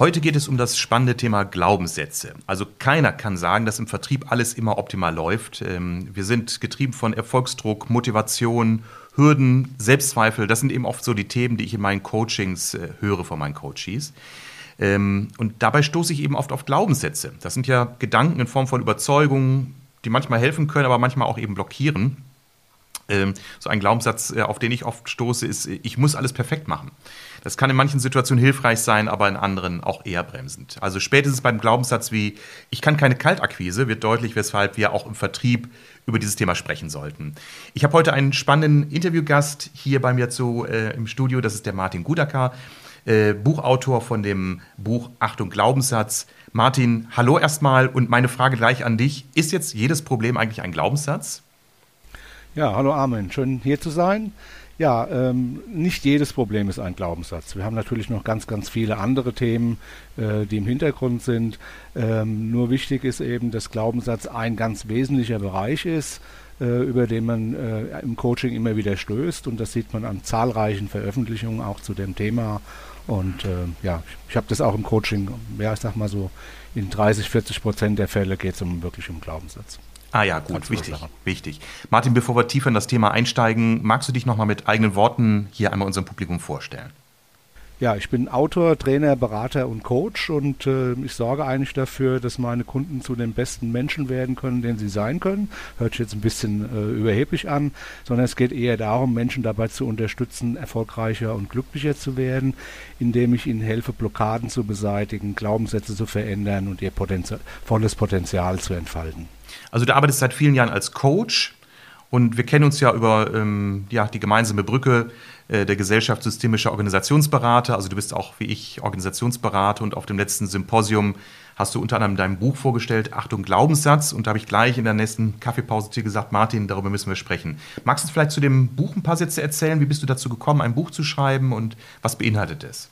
Heute geht es um das spannende Thema Glaubenssätze. Also keiner kann sagen, dass im Vertrieb alles immer optimal läuft. Ähm, wir sind getrieben von Erfolgsdruck, Motivation, Hürden, Selbstzweifel. Das sind eben oft so die Themen, die ich in meinen Coachings äh, höre von meinen Coaches. Ähm, und dabei stoße ich eben oft auf Glaubenssätze. Das sind ja Gedanken in Form von Überzeugungen, die manchmal helfen können, aber manchmal auch eben blockieren. Ähm, so ein Glaubenssatz, äh, auf den ich oft stoße, ist, ich muss alles perfekt machen. Das kann in manchen Situationen hilfreich sein, aber in anderen auch eher bremsend. Also spätestens beim Glaubenssatz wie, ich kann keine Kaltakquise, wird deutlich, weshalb wir auch im Vertrieb über dieses Thema sprechen sollten. Ich habe heute einen spannenden Interviewgast hier bei mir zu, äh, im Studio, das ist der Martin Gudacker, äh, Buchautor von dem Buch Achtung Glaubenssatz. Martin, hallo erstmal und meine Frage gleich an dich. Ist jetzt jedes Problem eigentlich ein Glaubenssatz? Ja, hallo Armin, schön hier zu sein. Ja, ähm, nicht jedes Problem ist ein Glaubenssatz. Wir haben natürlich noch ganz, ganz viele andere Themen, äh, die im Hintergrund sind. Ähm, nur wichtig ist eben, dass Glaubenssatz ein ganz wesentlicher Bereich ist, äh, über den man äh, im Coaching immer wieder stößt. Und das sieht man an zahlreichen Veröffentlichungen auch zu dem Thema. Und äh, ja, ich habe das auch im Coaching, ja, ich sag mal so, in 30, 40 Prozent der Fälle geht es um wirklich um Glaubenssatz. Ah ja, gut, wichtig, wichtig. Martin, bevor wir tiefer in das Thema einsteigen, magst du dich nochmal mit eigenen Worten hier einmal unserem Publikum vorstellen? Ja, ich bin Autor, Trainer, Berater und Coach und äh, ich sorge eigentlich dafür, dass meine Kunden zu den besten Menschen werden können, den sie sein können. Hört sich jetzt ein bisschen äh, überheblich an, sondern es geht eher darum, Menschen dabei zu unterstützen, erfolgreicher und glücklicher zu werden, indem ich ihnen helfe, Blockaden zu beseitigen, Glaubenssätze zu verändern und ihr Potenzial, volles Potenzial zu entfalten. Also du arbeitest seit vielen Jahren als Coach und wir kennen uns ja über ähm, ja, die gemeinsame Brücke äh, der Gesellschaft Systemischer Organisationsberater. Also du bist auch wie ich Organisationsberater und auf dem letzten Symposium hast du unter anderem dein Buch vorgestellt, Achtung Glaubenssatz. Und da habe ich gleich in der nächsten Kaffeepause zu dir gesagt, Martin, darüber müssen wir sprechen. Magst du vielleicht zu dem Buch ein paar Sätze erzählen? Wie bist du dazu gekommen, ein Buch zu schreiben und was beinhaltet es?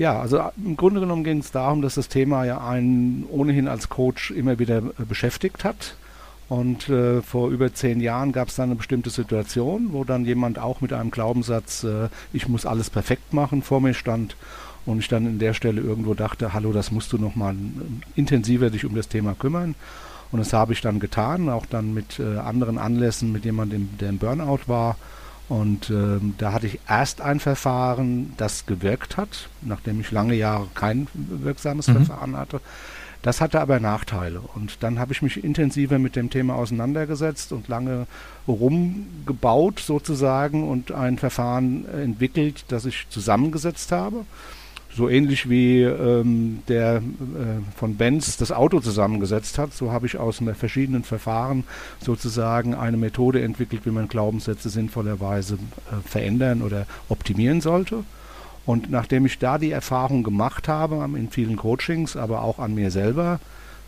Ja, also im Grunde genommen ging es darum, dass das Thema ja einen ohnehin als Coach immer wieder äh, beschäftigt hat. Und äh, vor über zehn Jahren gab es dann eine bestimmte Situation, wo dann jemand auch mit einem Glaubenssatz, äh, ich muss alles perfekt machen, vor mir stand und ich dann in der Stelle irgendwo dachte, hallo, das musst du nochmal intensiver dich um das Thema kümmern. Und das habe ich dann getan, auch dann mit äh, anderen Anlässen, mit jemandem, der im Burnout war und ähm, da hatte ich erst ein Verfahren, das gewirkt hat, nachdem ich lange Jahre kein wirksames mhm. Verfahren hatte. Das hatte aber Nachteile. Und dann habe ich mich intensiver mit dem Thema auseinandergesetzt und lange rumgebaut sozusagen und ein Verfahren entwickelt, das ich zusammengesetzt habe so ähnlich wie ähm, der äh, von Benz das Auto zusammengesetzt hat, so habe ich aus verschiedenen Verfahren sozusagen eine Methode entwickelt, wie man Glaubenssätze sinnvollerweise äh, verändern oder optimieren sollte. Und nachdem ich da die Erfahrung gemacht habe, in vielen Coachings, aber auch an mir selber,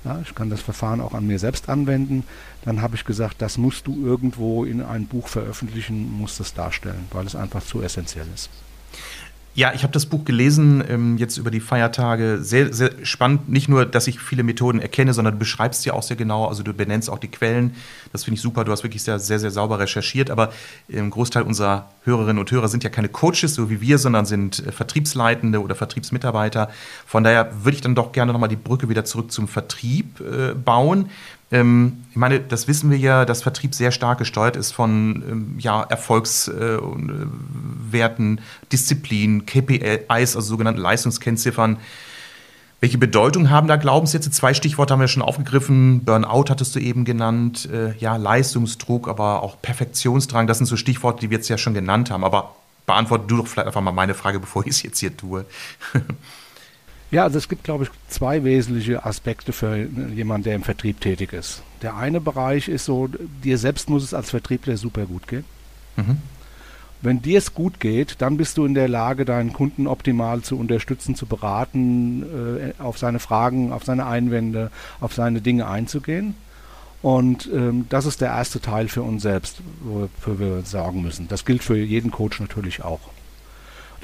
ja, ich kann das Verfahren auch an mir selbst anwenden, dann habe ich gesagt, das musst du irgendwo in ein Buch veröffentlichen, musst es darstellen, weil es einfach zu essentiell ist. Ja, ich habe das Buch gelesen, ähm, jetzt über die Feiertage. Sehr, sehr spannend. Nicht nur, dass ich viele Methoden erkenne, sondern du beschreibst ja auch sehr genau. Also du benennst auch die Quellen. Das finde ich super. Du hast wirklich sehr, sehr, sehr sauber recherchiert. Aber ein Großteil unserer Hörerinnen und Hörer sind ja keine Coaches, so wie wir, sondern sind äh, Vertriebsleitende oder Vertriebsmitarbeiter. Von daher würde ich dann doch gerne nochmal die Brücke wieder zurück zum Vertrieb äh, bauen. Ähm, ich meine, das wissen wir ja, dass Vertrieb sehr stark gesteuert ist von ähm, ja, Erfolgswerten, äh, Disziplin, KPIs, also sogenannten Leistungskennziffern. Welche Bedeutung haben da Glaubenssätze? Zwei Stichworte haben wir schon aufgegriffen. Burnout hattest du eben genannt. Äh, ja, Leistungsdruck, aber auch Perfektionsdrang. Das sind so Stichworte, die wir jetzt ja schon genannt haben. Aber beantworte du doch vielleicht einfach mal meine Frage, bevor ich es jetzt hier tue. Ja, also es gibt, glaube ich, zwei wesentliche Aspekte für jemanden, der im Vertrieb tätig ist. Der eine Bereich ist so, dir selbst muss es als Vertriebler super gut gehen. Mhm. Wenn dir es gut geht, dann bist du in der Lage, deinen Kunden optimal zu unterstützen, zu beraten, äh, auf seine Fragen, auf seine Einwände, auf seine Dinge einzugehen. Und ähm, das ist der erste Teil für uns selbst, wofür wir sorgen müssen. Das gilt für jeden Coach natürlich auch.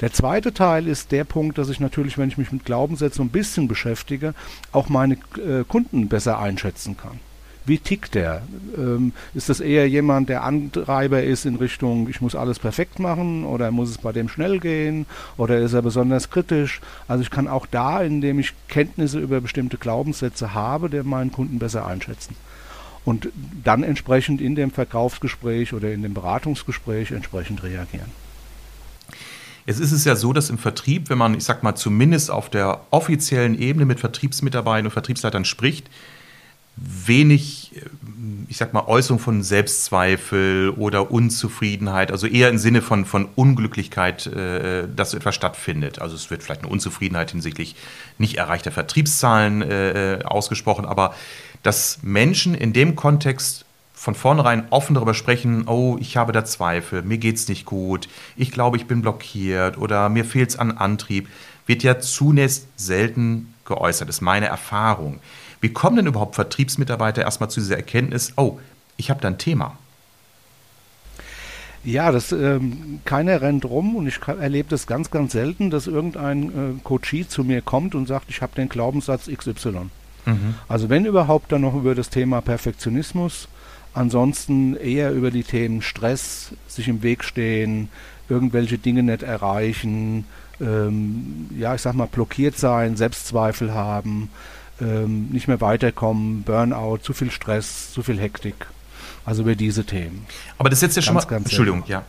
Der zweite Teil ist der Punkt, dass ich natürlich, wenn ich mich mit Glaubenssätzen ein bisschen beschäftige, auch meine äh, Kunden besser einschätzen kann. Wie tickt der? Ähm, ist das eher jemand, der Antreiber ist in Richtung, ich muss alles perfekt machen oder muss es bei dem schnell gehen oder ist er besonders kritisch? Also ich kann auch da, indem ich Kenntnisse über bestimmte Glaubenssätze habe, der meinen Kunden besser einschätzen. Und dann entsprechend in dem Verkaufsgespräch oder in dem Beratungsgespräch entsprechend reagieren. Jetzt ist es ja so, dass im Vertrieb, wenn man, ich sag mal, zumindest auf der offiziellen Ebene mit Vertriebsmitarbeitern und Vertriebsleitern spricht, wenig, ich sag mal, Äußerung von Selbstzweifel oder Unzufriedenheit, also eher im Sinne von, von Unglücklichkeit, äh, dass etwas stattfindet. Also es wird vielleicht eine Unzufriedenheit hinsichtlich nicht erreichter Vertriebszahlen äh, ausgesprochen, aber dass Menschen in dem Kontext von vornherein offen darüber sprechen, oh, ich habe da Zweifel, mir geht es nicht gut, ich glaube, ich bin blockiert oder mir fehlt es an Antrieb, wird ja zunächst selten geäußert, ist meine Erfahrung. Wie kommen denn überhaupt Vertriebsmitarbeiter erstmal zu dieser Erkenntnis, oh, ich habe da ein Thema? Ja, das, ähm, keiner rennt rum und ich erlebe das ganz, ganz selten, dass irgendein äh, Coachie zu mir kommt und sagt, ich habe den Glaubenssatz XY. Mhm. Also wenn überhaupt dann noch über das Thema Perfektionismus, ansonsten eher über die Themen Stress, sich im Weg stehen, irgendwelche Dinge nicht erreichen, ähm, ja, ich sag mal, blockiert sein, Selbstzweifel haben, ähm, nicht mehr weiterkommen, Burnout, zu viel Stress, zu viel Hektik. Also über diese Themen. Aber das setzt ja schon mal, Entschuldigung, ja.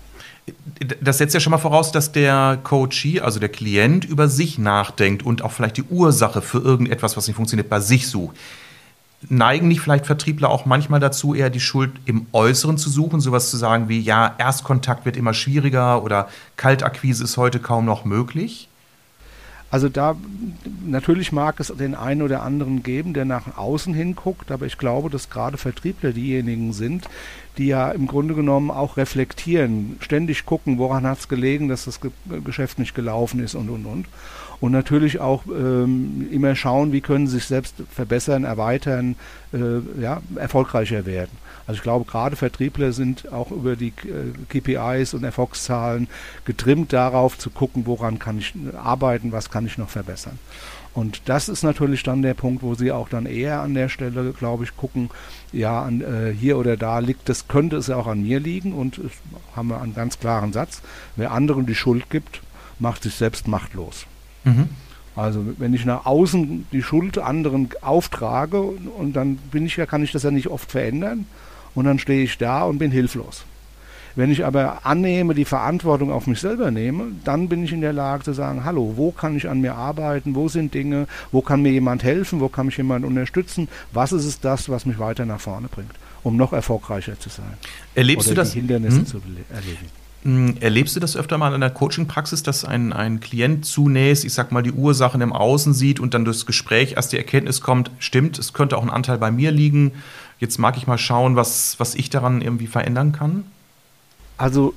Das setzt ja schon mal voraus, dass der Coachee, also der Klient, über sich nachdenkt und auch vielleicht die Ursache für irgendetwas, was nicht funktioniert, bei sich sucht. Neigen nicht vielleicht Vertriebler auch manchmal dazu, eher die Schuld im Äußeren zu suchen, sowas zu sagen wie, ja, Erstkontakt wird immer schwieriger oder Kaltakquise ist heute kaum noch möglich? Also da natürlich mag es den einen oder anderen geben, der nach außen hinguckt, aber ich glaube, dass gerade Vertriebler diejenigen sind, die ja im Grunde genommen auch reflektieren, ständig gucken, woran hat es gelegen, dass das Geschäft nicht gelaufen ist und und und. Und natürlich auch ähm, immer schauen, wie können sie sich selbst verbessern, erweitern, äh, ja, erfolgreicher werden. Also ich glaube, gerade Vertriebler sind auch über die äh, KPIs und Erfolgszahlen getrimmt darauf zu gucken, woran kann ich arbeiten, was kann ich noch verbessern. Und das ist natürlich dann der Punkt, wo sie auch dann eher an der Stelle, glaube ich, gucken, ja, an, äh, hier oder da liegt das, könnte es ja auch an mir liegen und haben wir einen ganz klaren Satz, wer anderen die Schuld gibt, macht sich selbst machtlos. Mhm. Also wenn ich nach außen die Schuld anderen auftrage und dann bin ich ja, kann ich das ja nicht oft verändern, und dann stehe ich da und bin hilflos. Wenn ich aber annehme, die Verantwortung auf mich selber nehme, dann bin ich in der Lage zu sagen, hallo, wo kann ich an mir arbeiten, wo sind Dinge, wo kann mir jemand helfen, wo kann mich jemand unterstützen, was ist es das, was mich weiter nach vorne bringt, um noch erfolgreicher zu sein. Erlebst Oder du das? Die Hindernisse hm? zu erledigen. Hm, erlebst du das öfter mal in der Coaching-Praxis, dass ein, ein Klient zunächst, ich sag mal, die Ursachen im Außen sieht und dann durchs Gespräch erst die Erkenntnis kommt, stimmt, es könnte auch ein Anteil bei mir liegen, Jetzt mag ich mal schauen, was, was ich daran irgendwie verändern kann. Also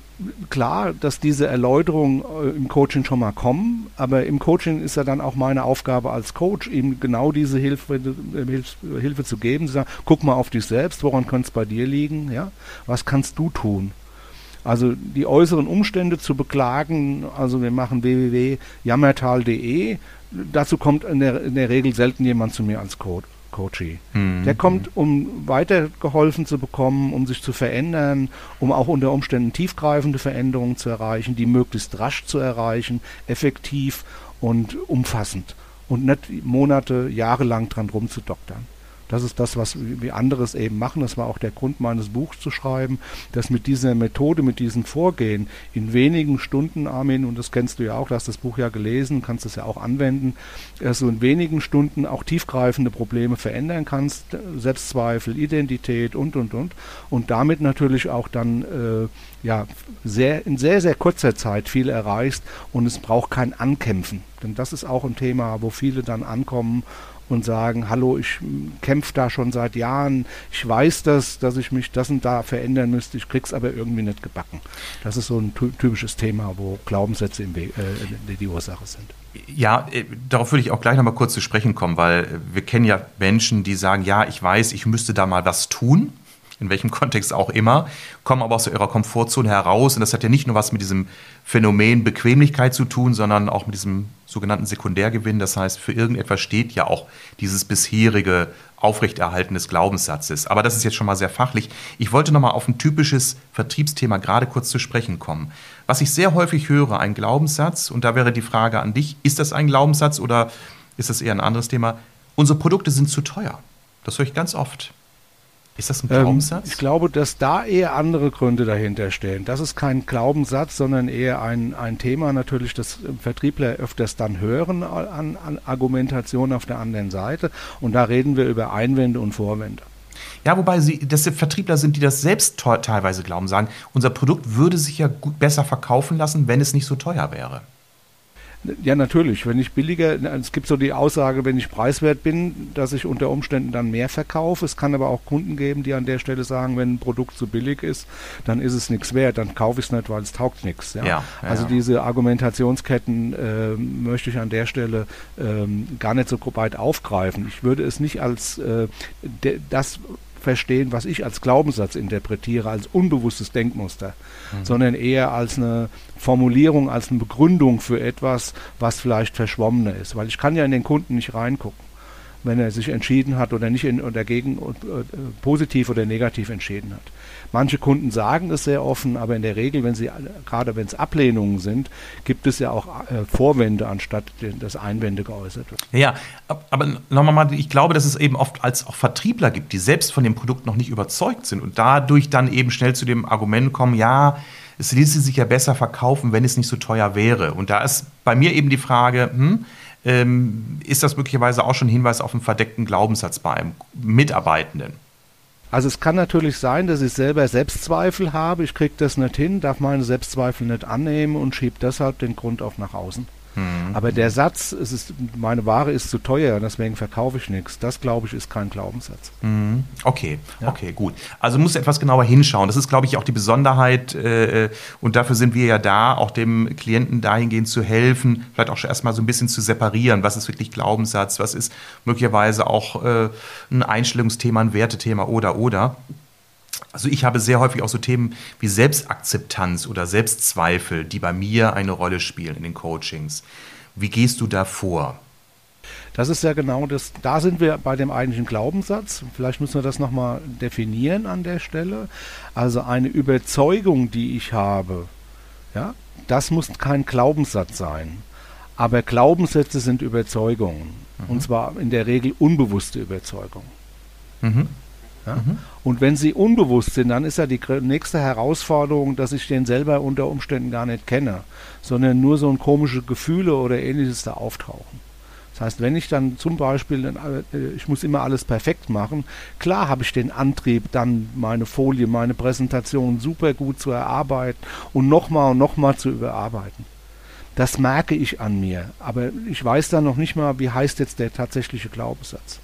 klar, dass diese Erläuterungen äh, im Coaching schon mal kommen, aber im Coaching ist ja dann auch meine Aufgabe als Coach, ihm genau diese Hilfe, äh, Hilfe zu geben, zu sagen, guck mal auf dich selbst, woran könnte es bei dir liegen, ja? Was kannst du tun? Also die äußeren Umstände zu beklagen, also wir machen www.jammertal.de, dazu kommt in der, in der Regel selten jemand zu mir als Coach. Coachee. Mhm. Der kommt, um weitergeholfen zu bekommen, um sich zu verändern, um auch unter Umständen tiefgreifende Veränderungen zu erreichen, die möglichst rasch zu erreichen, effektiv und umfassend und nicht Monate, Jahre lang dran rumzudoktern. Das ist das, was wir anderes eben machen. Das war auch der Grund meines Buchs zu schreiben, dass mit dieser Methode, mit diesem Vorgehen in wenigen Stunden, Armin, und das kennst du ja auch, du hast das Buch ja gelesen, kannst es ja auch anwenden, dass du in wenigen Stunden auch tiefgreifende Probleme verändern kannst, Selbstzweifel, Identität und, und, und. Und damit natürlich auch dann äh, ja, sehr, in sehr, sehr kurzer Zeit viel erreichst und es braucht kein Ankämpfen. Denn das ist auch ein Thema, wo viele dann ankommen und sagen, hallo, ich kämpfe da schon seit Jahren, ich weiß das, dass ich mich das und da verändern müsste, ich krieg's aber irgendwie nicht gebacken. Das ist so ein typisches Thema, wo Glaubenssätze im äh, die Ursache sind. Ja, äh, darauf würde ich auch gleich nochmal kurz zu sprechen kommen, weil wir kennen ja Menschen, die sagen, ja, ich weiß, ich müsste da mal was tun in welchem Kontext auch immer, kommen aber aus ihrer Komfortzone heraus. Und das hat ja nicht nur was mit diesem Phänomen Bequemlichkeit zu tun, sondern auch mit diesem sogenannten Sekundärgewinn. Das heißt, für irgendetwas steht ja auch dieses bisherige Aufrechterhalten des Glaubenssatzes. Aber das ist jetzt schon mal sehr fachlich. Ich wollte noch mal auf ein typisches Vertriebsthema gerade kurz zu sprechen kommen. Was ich sehr häufig höre, ein Glaubenssatz, und da wäre die Frage an dich, ist das ein Glaubenssatz oder ist das eher ein anderes Thema? Unsere Produkte sind zu teuer. Das höre ich ganz oft. Ist das ein Glaubenssatz? Ähm, ich glaube, dass da eher andere Gründe dahinter stehen. Das ist kein Glaubenssatz, sondern eher ein, ein Thema natürlich, das Vertriebler öfters dann hören an, an Argumentation auf der anderen Seite. Und da reden wir über Einwände und Vorwände. Ja, wobei sie, das Vertriebler sind, die das selbst teilweise glauben, sagen, unser Produkt würde sich ja gut, besser verkaufen lassen, wenn es nicht so teuer wäre. Ja, natürlich. Wenn ich billiger, es gibt so die Aussage, wenn ich preiswert bin, dass ich unter Umständen dann mehr verkaufe. Es kann aber auch Kunden geben, die an der Stelle sagen, wenn ein Produkt zu billig ist, dann ist es nichts wert, dann kaufe ich es nicht, weil es taugt nichts. Ja? Ja, ja, also diese Argumentationsketten äh, möchte ich an der Stelle äh, gar nicht so weit aufgreifen. Ich würde es nicht als äh, das verstehen, was ich als Glaubenssatz interpretiere, als unbewusstes Denkmuster, mhm. sondern eher als eine Formulierung, als eine Begründung für etwas, was vielleicht verschwommener ist. Weil ich kann ja in den Kunden nicht reingucken wenn er sich entschieden hat oder nicht in, oder dagegen äh, positiv oder negativ entschieden hat. Manche Kunden sagen es sehr offen, aber in der Regel, wenn sie gerade wenn es Ablehnungen sind, gibt es ja auch äh, Vorwände anstatt dass Einwände geäußert wird. Ja, aber nochmal mal, ich glaube, dass es eben oft als auch Vertriebler gibt, die selbst von dem Produkt noch nicht überzeugt sind und dadurch dann eben schnell zu dem Argument kommen, ja, es ließe sich ja besser verkaufen, wenn es nicht so teuer wäre. Und da ist bei mir eben die Frage, hm, ähm, ist das möglicherweise auch schon Hinweis auf einen verdeckten Glaubenssatz bei einem Mitarbeitenden? Also es kann natürlich sein, dass ich selber Selbstzweifel habe, ich kriege das nicht hin, darf meine Selbstzweifel nicht annehmen und schiebe deshalb den Grund auch nach außen. Mhm. Aber der Satz, es ist, meine Ware ist zu teuer, deswegen verkaufe ich nichts, das glaube ich ist kein Glaubenssatz. Mhm. Okay, ja. okay, gut. Also muss etwas genauer hinschauen. Das ist, glaube ich, auch die Besonderheit äh, und dafür sind wir ja da, auch dem Klienten dahingehend zu helfen, vielleicht auch schon erstmal so ein bisschen zu separieren, was ist wirklich Glaubenssatz, was ist möglicherweise auch äh, ein Einstellungsthema, ein Wertethema oder oder. Also ich habe sehr häufig auch so Themen wie Selbstakzeptanz oder Selbstzweifel, die bei mir eine Rolle spielen in den Coachings. Wie gehst du da vor? Das ist ja genau das, da sind wir bei dem eigentlichen Glaubenssatz. Vielleicht müssen wir das nochmal definieren an der Stelle. Also eine Überzeugung, die ich habe, ja, das muss kein Glaubenssatz sein. Aber Glaubenssätze sind Überzeugungen. Mhm. Und zwar in der Regel unbewusste Überzeugungen. Mhm. Ja? Mhm. Und wenn sie unbewusst sind, dann ist ja die nächste Herausforderung, dass ich den selber unter Umständen gar nicht kenne, sondern nur so ein komische Gefühle oder ähnliches da auftauchen. Das heißt, wenn ich dann zum Beispiel, äh, ich muss immer alles perfekt machen, klar habe ich den Antrieb, dann meine Folie, meine Präsentation super gut zu erarbeiten und nochmal und nochmal zu überarbeiten. Das merke ich an mir, aber ich weiß dann noch nicht mal, wie heißt jetzt der tatsächliche Glaubenssatz.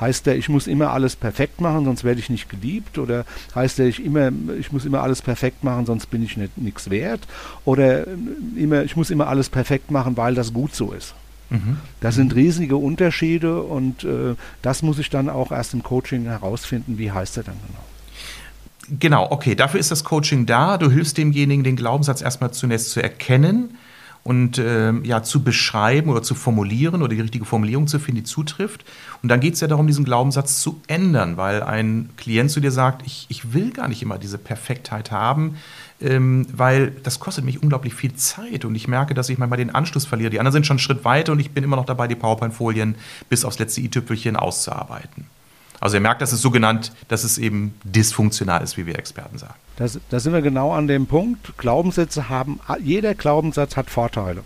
Heißt der, ich muss immer alles perfekt machen, sonst werde ich nicht geliebt? Oder heißt der, ich, immer, ich muss immer alles perfekt machen, sonst bin ich nichts wert? Oder äh, immer, ich muss immer alles perfekt machen, weil das gut so ist? Mhm. Das sind riesige Unterschiede und äh, das muss ich dann auch erst im Coaching herausfinden, wie heißt er dann genau. Genau, okay, dafür ist das Coaching da. Du hilfst demjenigen, den Glaubenssatz erstmal zunächst zu erkennen und äh, ja, zu beschreiben oder zu formulieren oder die richtige Formulierung zu finden, die zutrifft. Und dann geht es ja darum, diesen Glaubenssatz zu ändern, weil ein Klient zu dir sagt, ich, ich will gar nicht immer diese Perfektheit haben, ähm, weil das kostet mich unglaublich viel Zeit und ich merke, dass ich manchmal den Anschluss verliere. Die anderen sind schon einen Schritt weiter und ich bin immer noch dabei, die PowerPoint-Folien bis aufs letzte i-Tüpfelchen auszuarbeiten. Also er merkt, dass es so genannt, dass es eben dysfunktional ist, wie wir Experten sagen. Da sind wir genau an dem Punkt. Glaubenssätze haben, jeder Glaubenssatz hat Vorteile.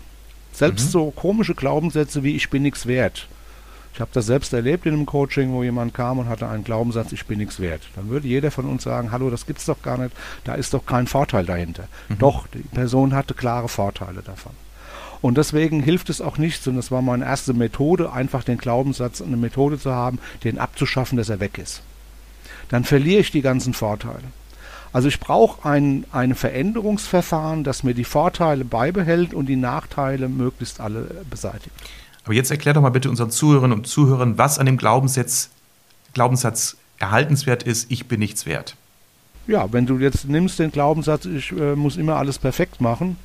Selbst mhm. so komische Glaubenssätze wie ich bin nichts wert. Ich habe das selbst erlebt in einem Coaching, wo jemand kam und hatte einen Glaubenssatz, ich bin nichts wert. Dann würde jeder von uns sagen, hallo, das gibt's doch gar nicht, da ist doch kein Vorteil dahinter. Mhm. Doch, die Person hatte klare Vorteile davon. Und deswegen hilft es auch nichts, und das war meine erste Methode, einfach den Glaubenssatz, eine Methode zu haben, den abzuschaffen, dass er weg ist. Dann verliere ich die ganzen Vorteile. Also ich brauche ein, ein Veränderungsverfahren, das mir die Vorteile beibehält und die Nachteile möglichst alle beseitigt. Aber jetzt erklär doch mal bitte unseren Zuhörerinnen und Zuhörern, was an dem Glaubenssatz, Glaubenssatz erhaltenswert ist, ich bin nichts wert. Ja, wenn du jetzt nimmst den Glaubenssatz, ich äh, muss immer alles perfekt machen,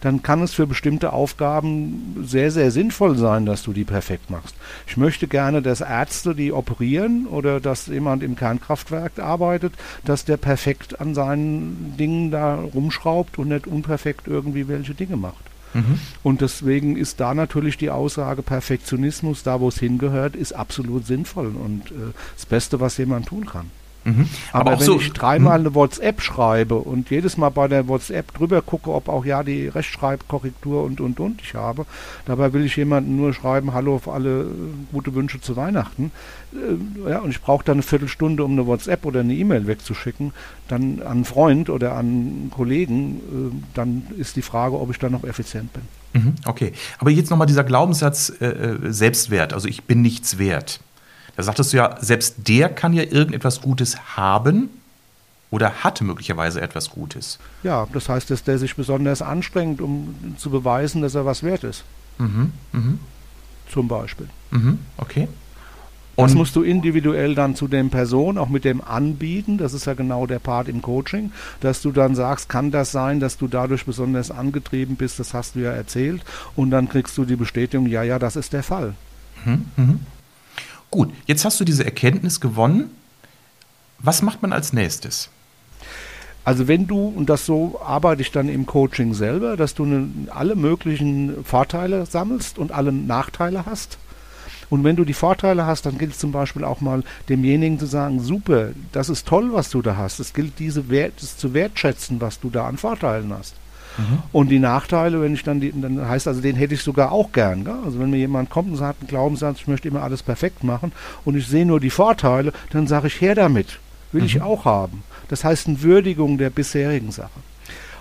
dann kann es für bestimmte Aufgaben sehr, sehr sinnvoll sein, dass du die perfekt machst. Ich möchte gerne, dass Ärzte, die operieren oder dass jemand im Kernkraftwerk arbeitet, dass der perfekt an seinen Dingen da rumschraubt und nicht unperfekt irgendwie welche Dinge macht. Mhm. Und deswegen ist da natürlich die Aussage, Perfektionismus, da wo es hingehört, ist absolut sinnvoll und äh, das Beste, was jemand tun kann. Mhm. Aber, Aber wenn so, ich dreimal mhm. eine WhatsApp schreibe und jedes Mal bei der WhatsApp drüber gucke, ob auch ja die Rechtschreibkorrektur und und und ich habe, dabei will ich jemandem nur schreiben, hallo auf alle äh, gute Wünsche zu Weihnachten. Äh, ja, und ich brauche dann eine Viertelstunde, um eine WhatsApp oder eine E-Mail wegzuschicken, dann an einen Freund oder an einen Kollegen, äh, dann ist die Frage, ob ich dann noch effizient bin. Mhm, okay, aber jetzt nochmal dieser Glaubenssatz äh, Selbstwert, also ich bin nichts wert. Da sagtest du ja, selbst der kann ja irgendetwas Gutes haben oder hat möglicherweise etwas Gutes. Ja, das heißt, dass der sich besonders anstrengt, um zu beweisen, dass er was wert ist. Mhm, mh. Zum Beispiel. Mhm, okay. Und das musst du individuell dann zu den Personen auch mit dem anbieten. Das ist ja genau der Part im Coaching, dass du dann sagst, kann das sein, dass du dadurch besonders angetrieben bist? Das hast du ja erzählt. Und dann kriegst du die Bestätigung, ja, ja, das ist der Fall. Mhm, mh. Gut, jetzt hast du diese Erkenntnis gewonnen. Was macht man als nächstes? Also wenn du, und das so arbeite ich dann im Coaching selber, dass du ne, alle möglichen Vorteile sammelst und alle Nachteile hast. Und wenn du die Vorteile hast, dann gilt es zum Beispiel auch mal demjenigen zu sagen, super, das ist toll, was du da hast. Es gilt diese Wert, zu wertschätzen, was du da an Vorteilen hast. Mhm. Und die Nachteile, wenn ich dann, die, dann heißt also, den hätte ich sogar auch gern. Gell? Also wenn mir jemand kommt und sagt, einen Glaubenssatz, ich möchte immer alles perfekt machen und ich sehe nur die Vorteile, dann sage ich her damit. Will mhm. ich auch haben. Das heißt eine Würdigung der bisherigen Sache.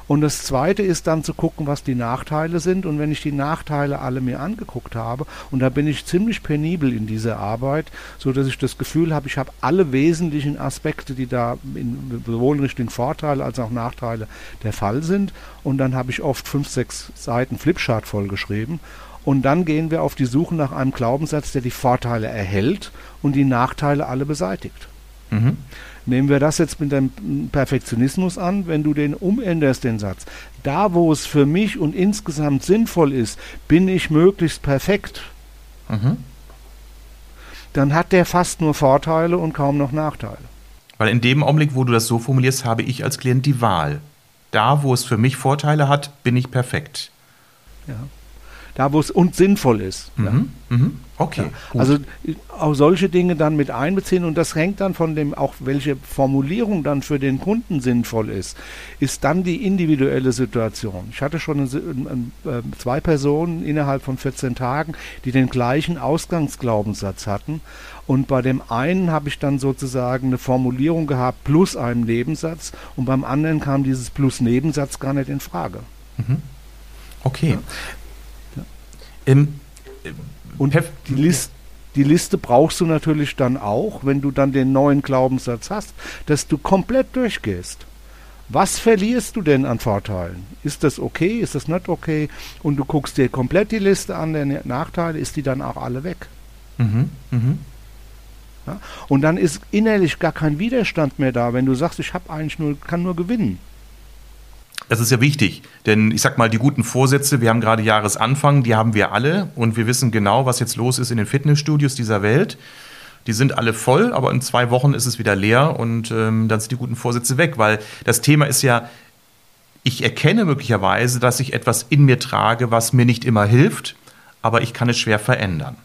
Und das Zweite ist dann zu gucken, was die Nachteile sind. Und wenn ich die Nachteile alle mir angeguckt habe, und da bin ich ziemlich penibel in dieser Arbeit, so dass ich das Gefühl habe, ich habe alle wesentlichen Aspekte, die da in, sowohl in Richtung Vorteile als auch Nachteile der Fall sind. Und dann habe ich oft fünf, sechs Seiten Flipchart vollgeschrieben. Und dann gehen wir auf die Suche nach einem Glaubenssatz, der die Vorteile erhält und die Nachteile alle beseitigt. Mhm. Nehmen wir das jetzt mit dem Perfektionismus an, wenn du den umänderst, den Satz. Da, wo es für mich und insgesamt sinnvoll ist, bin ich möglichst perfekt. Mhm. Dann hat der fast nur Vorteile und kaum noch Nachteile. Weil in dem Augenblick, wo du das so formulierst, habe ich als Klient die Wahl. Da, wo es für mich Vorteile hat, bin ich perfekt. Ja da wo es uns sinnvoll ist. Mhm, ja. mhm. Okay. Ja. Also auch solche Dinge dann mit einbeziehen und das hängt dann von dem, auch welche Formulierung dann für den Kunden sinnvoll ist, ist dann die individuelle Situation. Ich hatte schon äh, zwei Personen innerhalb von 14 Tagen, die den gleichen Ausgangsglaubenssatz hatten und bei dem einen habe ich dann sozusagen eine Formulierung gehabt plus einen Nebensatz und beim anderen kam dieses plus Nebensatz gar nicht in Frage. Mhm. Okay. Ja. Ähm, und die, List, die Liste brauchst du natürlich dann auch, wenn du dann den neuen Glaubenssatz hast, dass du komplett durchgehst. Was verlierst du denn an Vorteilen? Ist das okay? Ist das nicht okay? Und du guckst dir komplett die Liste an der Nachteile, ist die dann auch alle weg? Mhm, mhm. Ja? Und dann ist innerlich gar kein Widerstand mehr da, wenn du sagst, ich habe eigentlich nur, kann nur gewinnen. Das ist ja wichtig, denn ich sag mal, die guten Vorsätze, wir haben gerade Jahresanfang, die haben wir alle und wir wissen genau, was jetzt los ist in den Fitnessstudios dieser Welt. Die sind alle voll, aber in zwei Wochen ist es wieder leer und ähm, dann sind die guten Vorsätze weg, weil das Thema ist ja, ich erkenne möglicherweise, dass ich etwas in mir trage, was mir nicht immer hilft, aber ich kann es schwer verändern.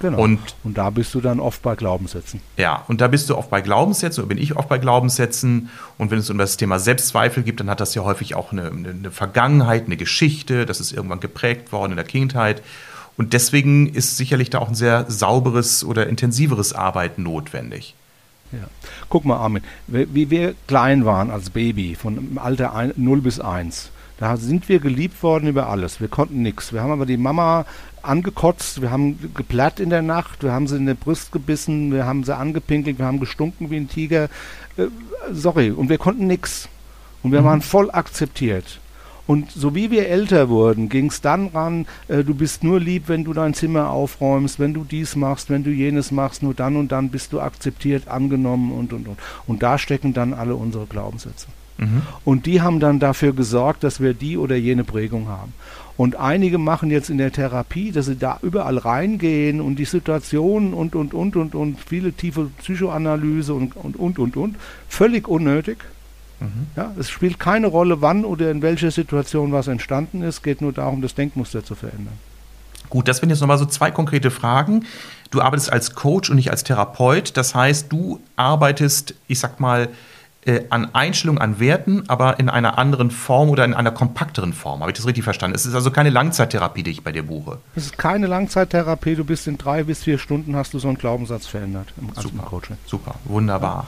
Genau. Und, und da bist du dann oft bei Glaubenssätzen. Ja, und da bist du oft bei Glaubenssätzen, oder bin ich oft bei Glaubenssätzen. Und wenn es um das Thema Selbstzweifel gibt, dann hat das ja häufig auch eine, eine Vergangenheit, eine Geschichte, das ist irgendwann geprägt worden in der Kindheit. Und deswegen ist sicherlich da auch ein sehr sauberes oder intensiveres Arbeiten notwendig. Ja. Guck mal, Armin, wie wir klein waren als Baby, von Alter 0 bis 1, Da sind wir geliebt worden über alles. Wir konnten nichts. Wir haben aber die Mama angekotzt, wir haben geplatt in der Nacht, wir haben sie in der Brust gebissen, wir haben sie angepinkelt, wir haben gestunken wie ein Tiger. Äh, sorry, und wir konnten nichts. Und wir mhm. waren voll akzeptiert. Und so wie wir älter wurden, ging es dann ran, äh, du bist nur lieb, wenn du dein Zimmer aufräumst, wenn du dies machst, wenn du jenes machst, nur dann und dann bist du akzeptiert, angenommen und und und. Und da stecken dann alle unsere Glaubenssätze. Und die haben dann dafür gesorgt, dass wir die oder jene Prägung haben. Und einige machen jetzt in der Therapie, dass sie da überall reingehen und die Situation und, und, und, und, und, viele tiefe Psychoanalyse und, und, und, und, und, völlig unnötig. Mhm. Ja, es spielt keine Rolle, wann oder in welcher Situation was entstanden ist, geht nur darum, das Denkmuster zu verändern. Gut, das sind jetzt nochmal so zwei konkrete Fragen. Du arbeitest als Coach und nicht als Therapeut. Das heißt, du arbeitest, ich sag mal, äh, an Einstellungen, an Werten, aber in einer anderen Form oder in einer kompakteren Form. Habe ich das richtig verstanden? Es ist also keine Langzeittherapie, die ich bei dir buche. Es ist keine Langzeittherapie. Du bist in drei bis vier Stunden hast du so einen Glaubenssatz verändert im Super, Coaching. Super, wunderbar.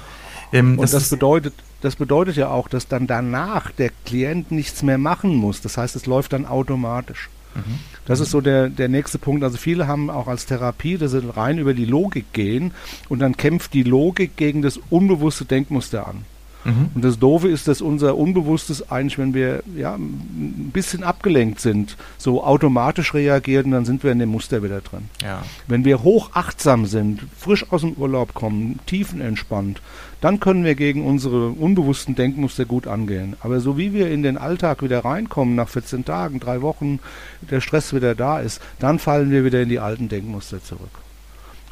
Ja. Ähm, Und das, das bedeutet, das bedeutet ja auch, dass dann danach der Klient nichts mehr machen muss. Das heißt, es läuft dann automatisch. Mhm. Das ist so der, der nächste Punkt. Also viele haben auch als Therapie, dass sie rein über die Logik gehen und dann kämpft die Logik gegen das unbewusste Denkmuster an. Mhm. Und das Doofe ist, dass unser Unbewusstes eigentlich, wenn wir ja, ein bisschen abgelenkt sind, so automatisch reagieren, dann sind wir in dem Muster wieder drin. Ja. Wenn wir hochachtsam sind, frisch aus dem Urlaub kommen, tiefenentspannt, dann können wir gegen unsere unbewussten Denkmuster gut angehen. Aber so wie wir in den Alltag wieder reinkommen, nach 14 Tagen, drei Wochen, der Stress wieder da ist, dann fallen wir wieder in die alten Denkmuster zurück.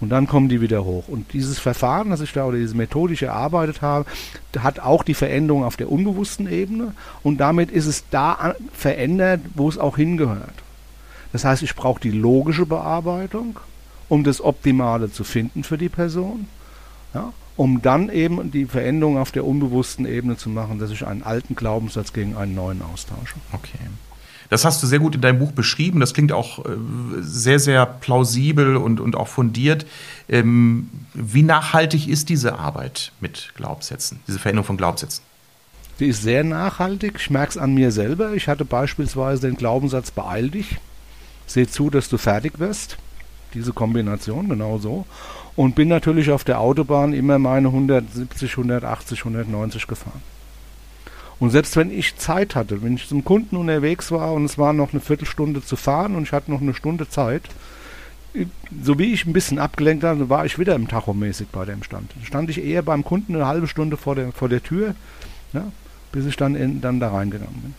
Und dann kommen die wieder hoch. Und dieses Verfahren, das ich da oder diese methodisch erarbeitet habe, hat auch die Veränderung auf der unbewussten Ebene. Und damit ist es da verändert, wo es auch hingehört. Das heißt, ich brauche die logische Bearbeitung, um das Optimale zu finden für die Person. Ja, um dann eben die Veränderung auf der unbewussten Ebene zu machen, dass ich einen alten Glaubenssatz gegen einen neuen austausche. Okay. Das hast du sehr gut in deinem Buch beschrieben. Das klingt auch äh, sehr, sehr plausibel und, und auch fundiert. Ähm, wie nachhaltig ist diese Arbeit mit Glaubenssätzen, diese Veränderung von Glaubenssätzen? Die ist sehr nachhaltig. Ich merke es an mir selber. Ich hatte beispielsweise den Glaubenssatz, beeil dich. Seh zu, dass du fertig wirst. Diese Kombination, genau so. Und bin natürlich auf der Autobahn immer meine 170, 180, 190 gefahren. Und selbst wenn ich Zeit hatte, wenn ich zum Kunden unterwegs war und es war noch eine Viertelstunde zu fahren und ich hatte noch eine Stunde Zeit, so wie ich ein bisschen abgelenkt war, war ich wieder im Tacho mäßig bei dem Stand. Dann stand ich eher beim Kunden eine halbe Stunde vor der, vor der Tür, ja, bis ich dann, in, dann da reingegangen bin.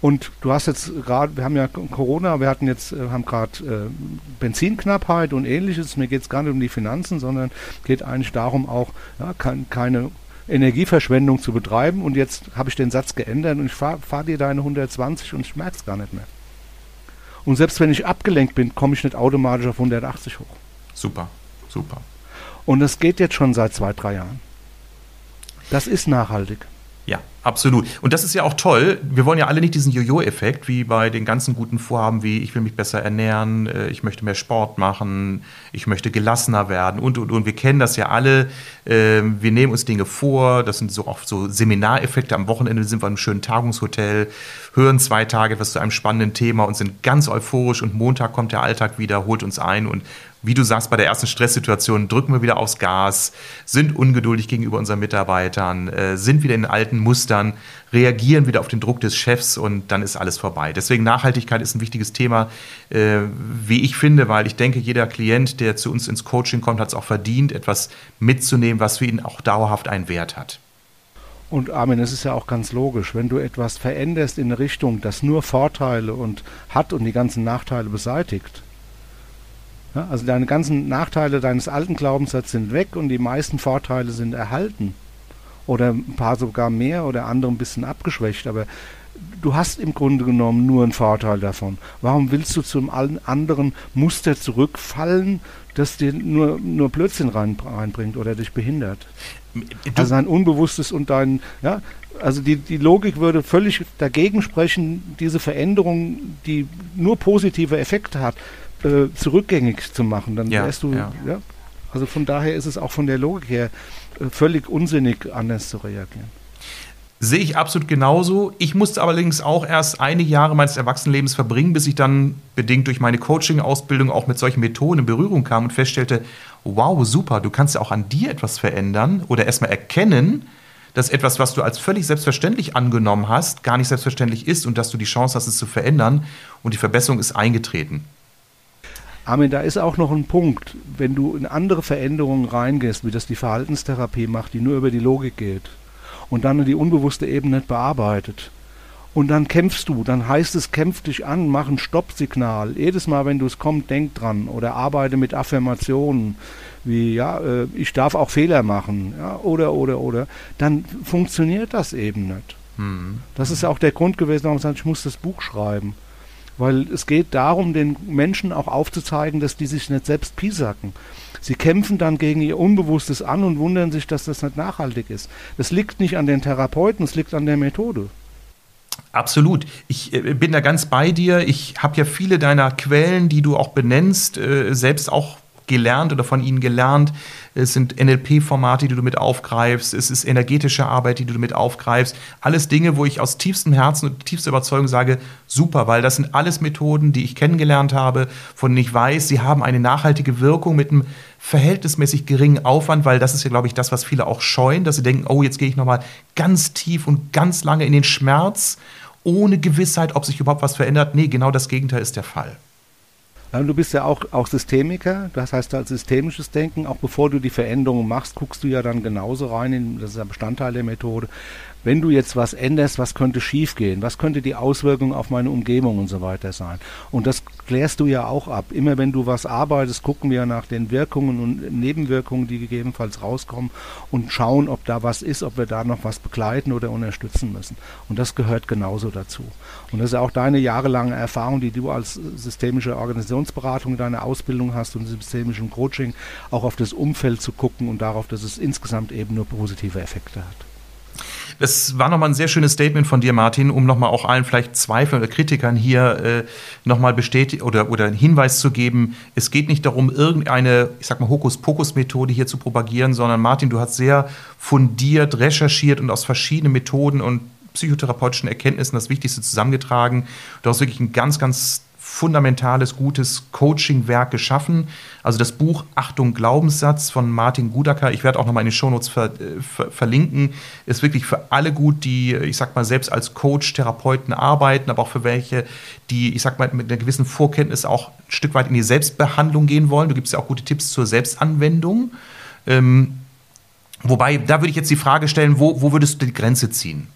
Und du hast jetzt gerade, wir haben ja Corona, wir hatten jetzt, äh, haben gerade äh, Benzinknappheit und ähnliches. Mir geht es gar nicht um die Finanzen, sondern geht eigentlich darum auch, ja, kein, keine Energieverschwendung zu betreiben. Und jetzt habe ich den Satz geändert und ich fahre fahr dir deine 120 und ich merke es gar nicht mehr. Und selbst wenn ich abgelenkt bin, komme ich nicht automatisch auf 180 hoch. Super, super. Und das geht jetzt schon seit zwei, drei Jahren. Das ist nachhaltig. Ja, absolut. Und das ist ja auch toll. Wir wollen ja alle nicht diesen Jojo-Effekt wie bei den ganzen guten Vorhaben wie ich will mich besser ernähren, äh, ich möchte mehr Sport machen, ich möchte gelassener werden und und und. Wir kennen das ja alle. Ähm, wir nehmen uns Dinge vor. Das sind so oft so Seminareffekte. Am Wochenende sind wir in einem schönen Tagungshotel, hören zwei Tage etwas zu einem spannenden Thema und sind ganz euphorisch. Und Montag kommt der Alltag wieder, holt uns ein und wie du sagst, bei der ersten Stresssituation drücken wir wieder aufs Gas, sind ungeduldig gegenüber unseren Mitarbeitern, äh, sind wieder in alten Mustern, reagieren wieder auf den Druck des Chefs und dann ist alles vorbei. Deswegen Nachhaltigkeit ist ein wichtiges Thema, äh, wie ich finde, weil ich denke, jeder Klient, der zu uns ins Coaching kommt, hat es auch verdient, etwas mitzunehmen, was für ihn auch dauerhaft einen Wert hat. Und Armin, es ist ja auch ganz logisch, wenn du etwas veränderst in eine Richtung, das nur Vorteile und hat und die ganzen Nachteile beseitigt, ja, also deine ganzen Nachteile deines alten Glaubenssatzes sind weg und die meisten Vorteile sind erhalten. Oder ein paar sogar mehr oder andere ein bisschen abgeschwächt. Aber du hast im Grunde genommen nur einen Vorteil davon. Warum willst du zum anderen Muster zurückfallen, das dir nur, nur Blödsinn rein, reinbringt oder dich behindert? Du also dein Unbewusstes und dein, ja, also die, die Logik würde völlig dagegen sprechen, diese Veränderung, die nur positive Effekte hat, äh, zurückgängig zu machen. Dann ja, wärst du, ja. ja. Also von daher ist es auch von der Logik her äh, völlig unsinnig, anders zu reagieren. Sehe ich absolut genauso. Ich musste allerdings auch erst einige Jahre meines Erwachsenenlebens verbringen, bis ich dann bedingt durch meine Coaching-Ausbildung auch mit solchen Methoden in Berührung kam und feststellte, wow, super, du kannst ja auch an dir etwas verändern oder erstmal erkennen, dass etwas, was du als völlig selbstverständlich angenommen hast, gar nicht selbstverständlich ist und dass du die Chance hast, es zu verändern und die Verbesserung ist eingetreten. Armin, da ist auch noch ein Punkt, wenn du in andere Veränderungen reingehst, wie das die Verhaltenstherapie macht, die nur über die Logik geht und dann die unbewusste Ebene nicht bearbeitet. Und dann kämpfst du, dann heißt es, kämpf dich an, mach ein Stoppsignal. Jedes Mal, wenn du es kommt, denk dran oder arbeite mit Affirmationen, wie, ja, äh, ich darf auch Fehler machen, ja, oder, oder, oder. Dann funktioniert das eben nicht. Mhm. Das ist ja auch der Grund gewesen, warum ich sage, ich muss das Buch schreiben. Weil es geht darum, den Menschen auch aufzuzeigen, dass die sich nicht selbst piesacken. Sie kämpfen dann gegen ihr Unbewusstes an und wundern sich, dass das nicht nachhaltig ist. Das liegt nicht an den Therapeuten, es liegt an der Methode. Absolut. Ich äh, bin da ganz bei dir. Ich habe ja viele deiner Quellen, die du auch benennst, äh, selbst auch gelernt oder von ihnen gelernt. Es sind NLP-Formate, die du mit aufgreifst. Es ist energetische Arbeit, die du mit aufgreifst. Alles Dinge, wo ich aus tiefstem Herzen und tiefster Überzeugung sage, super, weil das sind alles Methoden, die ich kennengelernt habe, von denen ich weiß, sie haben eine nachhaltige Wirkung mit einem verhältnismäßig geringen Aufwand, weil das ist ja, glaube ich, das, was viele auch scheuen, dass sie denken, oh, jetzt gehe ich nochmal ganz tief und ganz lange in den Schmerz, ohne Gewissheit, ob sich überhaupt was verändert. Nee, genau das Gegenteil ist der Fall. Du bist ja auch, auch Systemiker, das heißt als systemisches Denken, auch bevor du die Veränderungen machst, guckst du ja dann genauso rein, in, das ist ja Bestandteil der Methode, wenn du jetzt was änderst, was könnte schiefgehen, was könnte die Auswirkung auf meine Umgebung und so weiter sein. Und das klärst du ja auch ab. Immer wenn du was arbeitest, gucken wir nach den Wirkungen und Nebenwirkungen, die gegebenenfalls rauskommen und schauen, ob da was ist, ob wir da noch was begleiten oder unterstützen müssen. Und das gehört genauso dazu. Und das ist auch deine jahrelange Erfahrung, die du als systemische Organisationsberatung in deiner Ausbildung hast und systemischen Coaching, auch auf das Umfeld zu gucken und darauf, dass es insgesamt eben nur positive Effekte hat. Das war nochmal ein sehr schönes Statement von dir, Martin, um nochmal auch allen vielleicht Zweifeln oder Kritikern hier äh, nochmal bestätigt oder, oder einen Hinweis zu geben. Es geht nicht darum, irgendeine, ich sag mal, Hokuspokus-Methode hier zu propagieren, sondern Martin, du hast sehr fundiert recherchiert und aus verschiedenen Methoden und psychotherapeutischen Erkenntnissen das Wichtigste zusammengetragen. Du hast wirklich ein ganz, ganz fundamentales, gutes Coaching-Werk geschaffen. Also das Buch Achtung Glaubenssatz von Martin Gudacker, ich werde auch nochmal in den Shownotes ver, äh, ver, verlinken, ist wirklich für alle gut, die, ich sag mal, selbst als Coach, Therapeuten arbeiten, aber auch für welche, die, ich sag mal, mit einer gewissen Vorkenntnis auch ein Stück weit in die Selbstbehandlung gehen wollen. Du gibst ja auch gute Tipps zur Selbstanwendung. Ähm, wobei, da würde ich jetzt die Frage stellen, wo, wo würdest du die Grenze ziehen?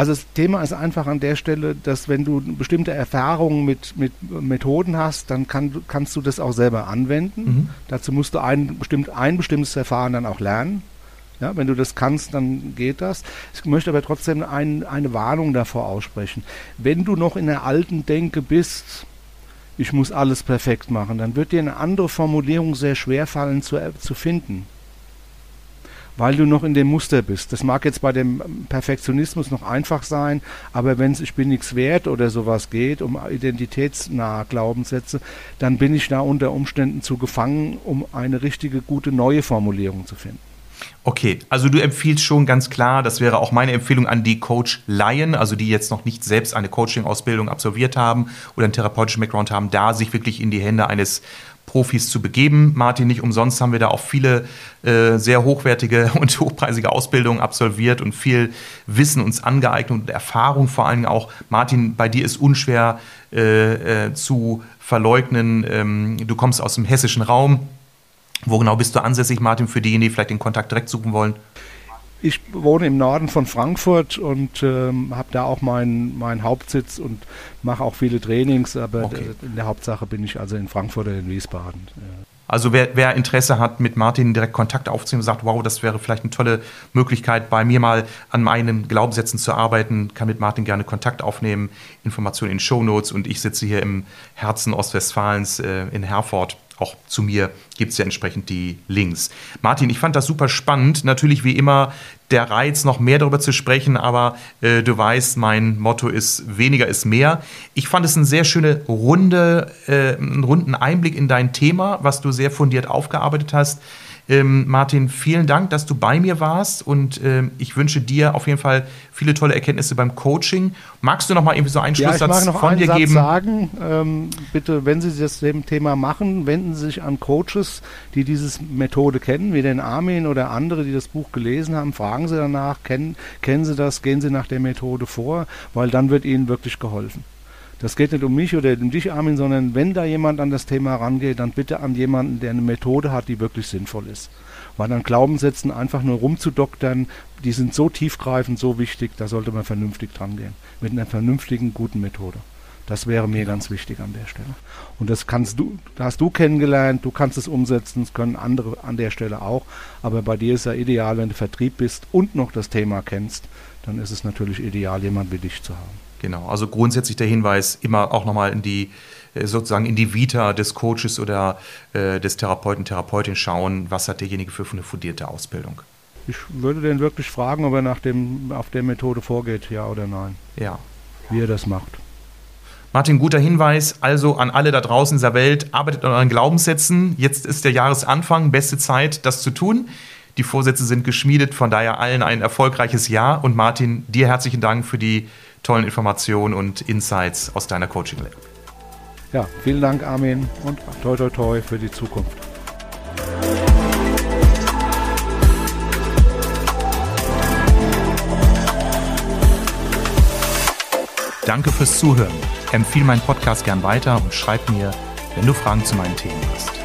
Also das Thema ist einfach an der Stelle, dass wenn du bestimmte Erfahrungen mit, mit Methoden hast, dann kann, kannst du das auch selber anwenden. Mhm. Dazu musst du ein, bestimmt, ein bestimmtes Verfahren dann auch lernen. Ja, wenn du das kannst, dann geht das. Ich möchte aber trotzdem ein, eine Warnung davor aussprechen. Wenn du noch in der alten Denke bist, ich muss alles perfekt machen, dann wird dir eine andere Formulierung sehr schwer fallen zu, zu finden weil du noch in dem Muster bist. Das mag jetzt bei dem Perfektionismus noch einfach sein, aber wenn es ich bin nichts wert oder sowas geht, um identitätsnahe Glaubenssätze, dann bin ich da unter Umständen zu gefangen, um eine richtige, gute neue Formulierung zu finden. Okay, also du empfiehlst schon ganz klar, das wäre auch meine Empfehlung an die Coach-Laien, also die jetzt noch nicht selbst eine Coaching-Ausbildung absolviert haben oder einen therapeutischen Background haben, da sich wirklich in die Hände eines Profis zu begeben. Martin, nicht umsonst haben wir da auch viele äh, sehr hochwertige und hochpreisige Ausbildungen absolviert und viel Wissen uns angeeignet und Erfahrung vor allem auch. Martin, bei dir ist unschwer äh, äh, zu verleugnen. Ähm, du kommst aus dem hessischen Raum. Wo genau bist du ansässig, Martin, für diejenigen, die vielleicht den Kontakt direkt suchen wollen? Ich wohne im Norden von Frankfurt und ähm, habe da auch meinen mein Hauptsitz und mache auch viele Trainings, aber okay. in der Hauptsache bin ich also in Frankfurt oder in Wiesbaden. Ja. Also wer, wer, Interesse hat, mit Martin direkt Kontakt aufzunehmen, sagt, wow, das wäre vielleicht eine tolle Möglichkeit, bei mir mal an meinen Glaubenssätzen zu arbeiten, kann mit Martin gerne Kontakt aufnehmen, Informationen in Shownotes und ich sitze hier im Herzen Ostwestfalens äh, in Herford auch zu mir gibt es ja entsprechend die Links. Martin, ich fand das super spannend. Natürlich wie immer der Reiz, noch mehr darüber zu sprechen, aber äh, du weißt, mein Motto ist weniger ist mehr. Ich fand es eine sehr schöne Runde, äh, einen runden Einblick in dein Thema, was du sehr fundiert aufgearbeitet hast. Ähm, Martin, vielen Dank, dass du bei mir warst und ähm, ich wünsche dir auf jeden Fall viele tolle Erkenntnisse beim Coaching. Magst du noch mal irgendwie so einen ja, Schlusssatz ich mag noch von einen dir Satz geben? sagen, ähm, bitte, wenn Sie das dem Thema machen, wenden Sie sich an Coaches, die diese Methode kennen, wie den Armin oder andere, die das Buch gelesen haben. Fragen Sie danach, kennen, kennen Sie das, gehen Sie nach der Methode vor, weil dann wird Ihnen wirklich geholfen. Das geht nicht um mich oder um dich, Armin, sondern wenn da jemand an das Thema rangeht, dann bitte an jemanden, der eine Methode hat, die wirklich sinnvoll ist. Weil an Glaubenssätzen einfach nur rumzudoktern, die sind so tiefgreifend, so wichtig, da sollte man vernünftig dran gehen. Mit einer vernünftigen, guten Methode. Das wäre mir ganz wichtig an der Stelle. Und das kannst du, das hast du kennengelernt, du kannst es umsetzen, das können andere an der Stelle auch. Aber bei dir ist ja ideal, wenn du Vertrieb bist und noch das Thema kennst, dann ist es natürlich ideal, jemand wie dich zu haben. Genau, also grundsätzlich der Hinweis, immer auch nochmal in die äh, sozusagen in die Vita des Coaches oder äh, des Therapeuten, Therapeutin schauen, was hat derjenige für eine fundierte Ausbildung. Ich würde den wirklich fragen, ob er nach dem, auf der Methode vorgeht, ja oder nein. Ja. Wie er das macht. Martin, guter Hinweis. Also an alle da draußen in dieser Welt, arbeitet an euren Glaubenssätzen. Jetzt ist der Jahresanfang, beste Zeit, das zu tun. Die Vorsätze sind geschmiedet, von daher allen ein erfolgreiches Jahr. Und Martin, dir herzlichen Dank für die tollen Informationen und Insights aus deiner Coaching-Lab. Ja, vielen Dank, Armin, und toi toi toi für die Zukunft. Danke fürs Zuhören. Empfehle meinen Podcast gern weiter und schreib mir, wenn du Fragen zu meinen Themen hast.